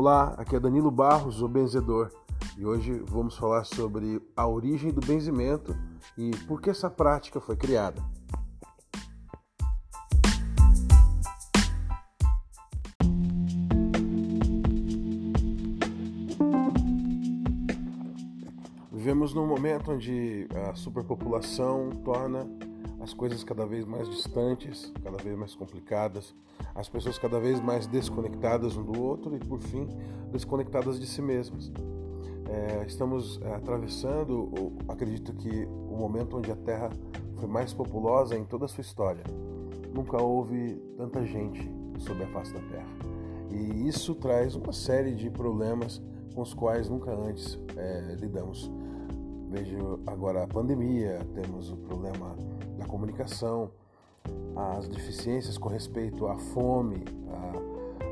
Olá, aqui é Danilo Barros, o benzedor, e hoje vamos falar sobre a origem do benzimento e por que essa prática foi criada. Vivemos num momento onde a superpopulação torna as coisas cada vez mais distantes, cada vez mais complicadas, as pessoas cada vez mais desconectadas um do outro e, por fim, desconectadas de si mesmas. É, estamos é, atravessando, acredito que, o momento onde a Terra foi mais populosa em toda a sua história. Nunca houve tanta gente sobre a face da Terra. E isso traz uma série de problemas com os quais nunca antes é, lidamos. Vejo agora a pandemia, temos o problema da comunicação, as deficiências com respeito à fome,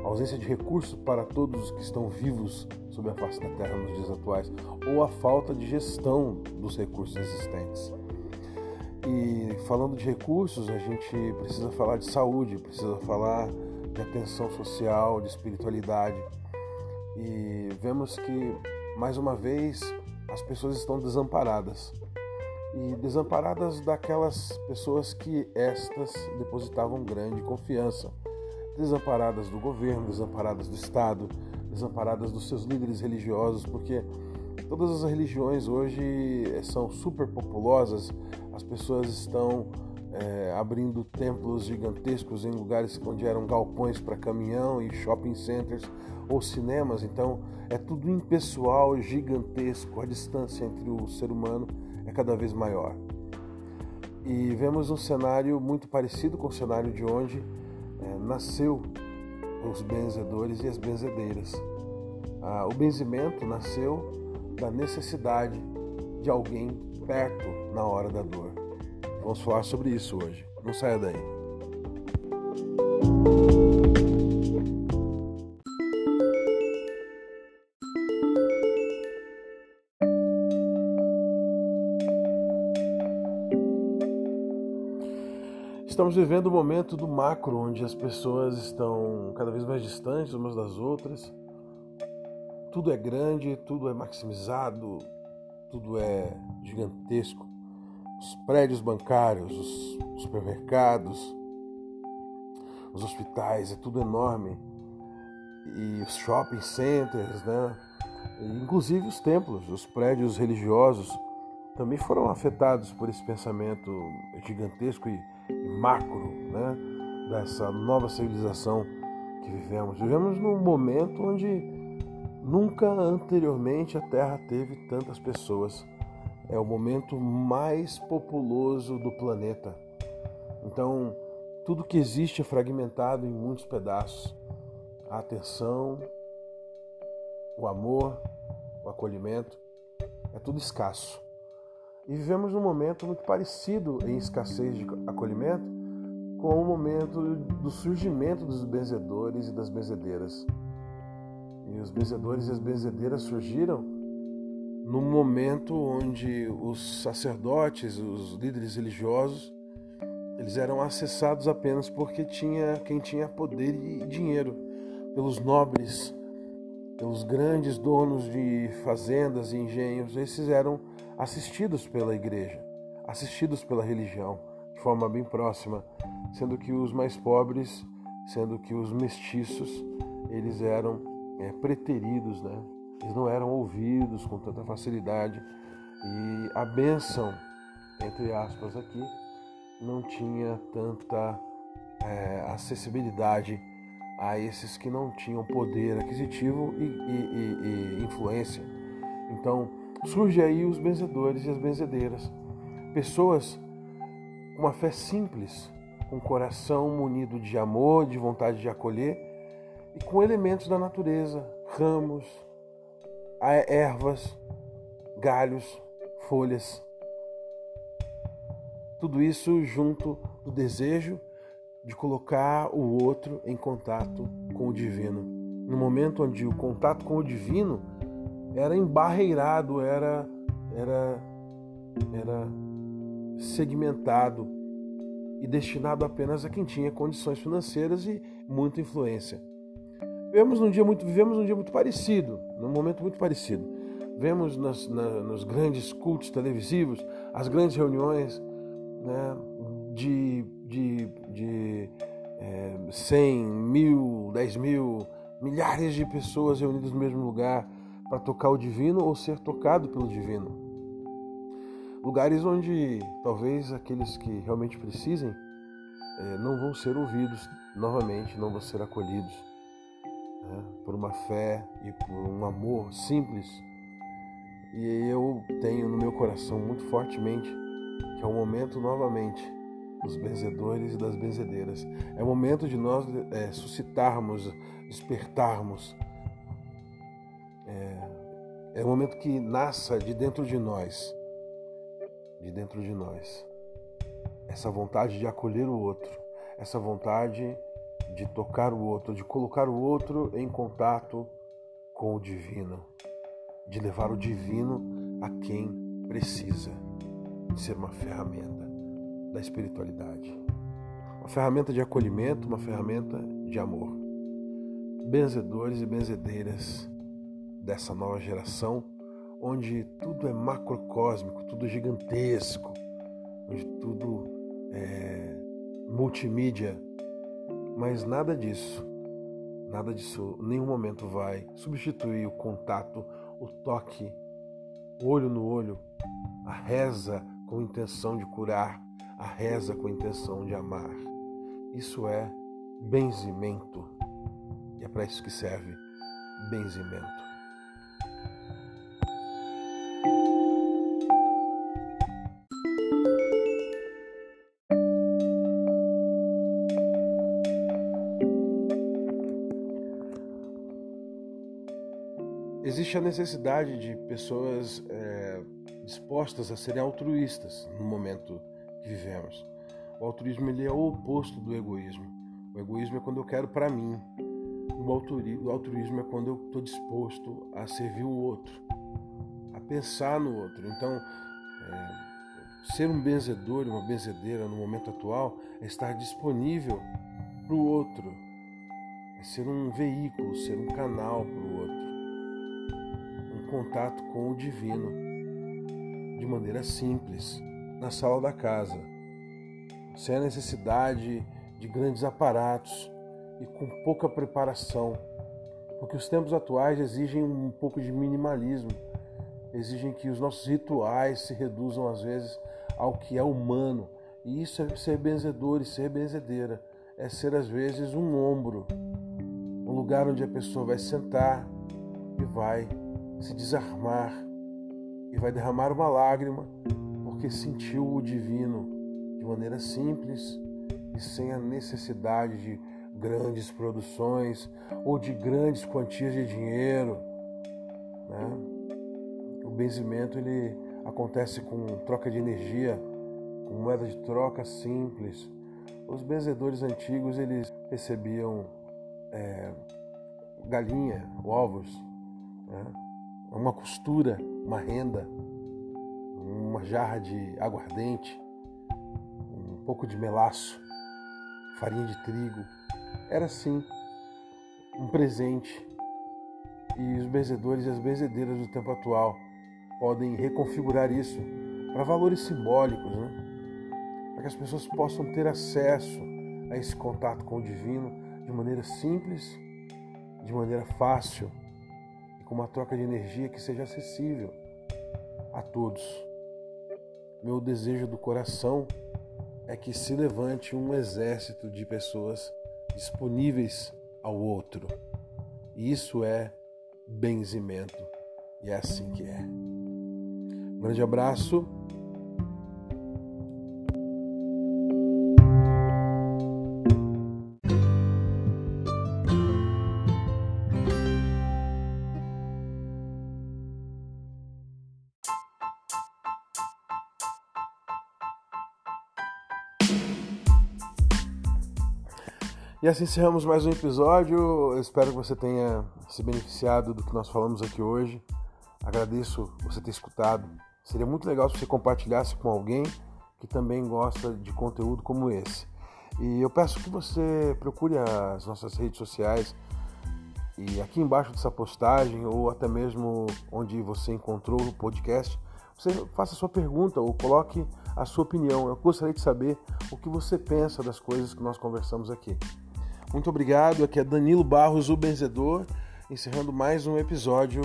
à ausência de recursos para todos os que estão vivos sobre a face da Terra nos dias atuais, ou a falta de gestão dos recursos existentes. E falando de recursos, a gente precisa falar de saúde, precisa falar de atenção social, de espiritualidade. E vemos que, mais uma vez, as pessoas estão desamparadas e desamparadas daquelas pessoas que estas depositavam grande confiança, desamparadas do governo, desamparadas do Estado, desamparadas dos seus líderes religiosos, porque todas as religiões hoje eh, são super populosas, as pessoas estão é, abrindo templos gigantescos em lugares onde eram galpões para caminhão e shopping centers ou cinemas, então é tudo impessoal, gigantesco, a distância entre o ser humano é cada vez maior. E vemos um cenário muito parecido com o cenário de onde é, nasceu os benzedores e as benzedeiras. Ah, o benzimento nasceu da necessidade de alguém perto na hora da dor. Vamos falar sobre isso hoje. Não saia daí. Estamos vivendo o um momento do macro, onde as pessoas estão cada vez mais distantes umas das outras. Tudo é grande, tudo é maximizado, tudo é gigantesco. Os prédios bancários, os supermercados, os hospitais, é tudo enorme. E os shopping centers, né? inclusive os templos, os prédios religiosos também foram afetados por esse pensamento gigantesco e macro né, dessa nova civilização que vivemos. Vivemos num momento onde nunca anteriormente a Terra teve tantas pessoas. É o momento mais populoso do planeta. Então, tudo que existe é fragmentado em muitos pedaços. A atenção, o amor, o acolhimento, é tudo escasso. E vivemos um momento muito parecido em escassez de acolhimento com o momento do surgimento dos benzedores e das benzedeiras. E os benzedores e as benzedeiras surgiram no momento onde os sacerdotes, os líderes religiosos, eles eram acessados apenas porque tinha quem tinha poder e dinheiro, pelos nobres, pelos grandes donos de fazendas e engenhos. Esses eram assistidos pela igreja, assistidos pela religião, de forma bem próxima, sendo que os mais pobres, sendo que os mestiços, eles eram é, preteridos, né? Eles não eram ouvidos com tanta facilidade e a bênção, entre aspas aqui, não tinha tanta é, acessibilidade a esses que não tinham poder aquisitivo e, e, e, e influência. Então, surge aí os benzedores e as benzedeiras, pessoas com uma fé simples, com coração munido de amor, de vontade de acolher e com elementos da natureza, ramos, ervas, galhos, folhas. Tudo isso junto do desejo de colocar o outro em contato com o divino. No momento onde o contato com o divino era embarreirado, era, era, era segmentado e destinado apenas a quem tinha condições financeiras e muita influência. Vivemos num dia muito, vivemos num dia muito parecido, num momento muito parecido. Vemos nas, na, nos grandes cultos televisivos, as grandes reuniões né, de, de, de é, 100, mil, 10 mil, milhares de pessoas reunidas no mesmo lugar para tocar o divino ou ser tocado pelo divino. Lugares onde talvez aqueles que realmente precisem é, não vão ser ouvidos novamente, não vão ser acolhidos né, por uma fé e por um amor simples. E eu tenho no meu coração muito fortemente que é o momento novamente dos benzedores e das benzedeiras. É momento de nós é, suscitarmos, despertarmos. É, é o momento que nasça de dentro de nós, de dentro de nós, essa vontade de acolher o outro, essa vontade de tocar o outro, de colocar o outro em contato com o divino, de levar o divino a quem precisa, de ser uma ferramenta da espiritualidade, uma ferramenta de acolhimento, uma ferramenta de amor. Benzedores e benzedeiras dessa nova geração, onde tudo é macrocósmico, tudo gigantesco, onde tudo é multimídia, mas nada disso, nada disso, nenhum momento vai substituir o contato, o toque, olho no olho, a reza com intenção de curar, a reza com intenção de amar. Isso é benzimento. E é para isso que serve benzimento. existe a necessidade de pessoas é, dispostas a serem altruístas no momento que vivemos. O altruísmo ele é o oposto do egoísmo. O egoísmo é quando eu quero para mim. O altruísmo é quando eu estou disposto a servir o outro, a pensar no outro. Então, é, ser um benzedor e uma benzedeira no momento atual é estar disponível para o outro, é ser um veículo, ser um canal para o outro contato com o divino de maneira simples, na sala da casa, sem a necessidade de grandes aparatos e com pouca preparação, porque os tempos atuais exigem um pouco de minimalismo, exigem que os nossos rituais se reduzam às vezes ao que é humano, e isso é ser benzedor e ser benzedeira, é ser às vezes um ombro, um lugar onde a pessoa vai sentar e vai se desarmar e vai derramar uma lágrima porque sentiu o divino de maneira simples e sem a necessidade de grandes produções ou de grandes quantias de dinheiro. Né? O benzimento ele acontece com troca de energia, com moeda de troca simples. Os benzedores antigos eles recebiam é, galinha, ovos, né? uma costura, uma renda, uma jarra de aguardente, um pouco de melaço, farinha de trigo. Era assim um presente. E os benzedores e as benzedeiras do tempo atual podem reconfigurar isso para valores simbólicos, né? para que as pessoas possam ter acesso a esse contato com o divino de maneira simples, de maneira fácil com uma troca de energia que seja acessível a todos. Meu desejo do coração é que se levante um exército de pessoas disponíveis ao outro. E isso é benzimento. E é assim que é. Um grande abraço E assim encerramos mais um episódio. Eu espero que você tenha se beneficiado do que nós falamos aqui hoje. Agradeço você ter escutado. Seria muito legal se você compartilhasse com alguém que também gosta de conteúdo como esse. E eu peço que você procure as nossas redes sociais, E aqui embaixo dessa postagem, ou até mesmo onde você encontrou o podcast, você faça a sua pergunta ou coloque a sua opinião. Eu gostaria de saber o que você pensa das coisas que nós conversamos aqui. Muito obrigado. Aqui é Danilo Barros, o Benzedor, encerrando mais um episódio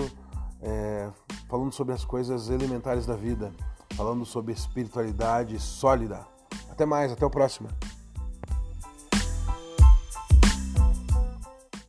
é, falando sobre as coisas elementares da vida, falando sobre espiritualidade sólida. Até mais, até o próximo.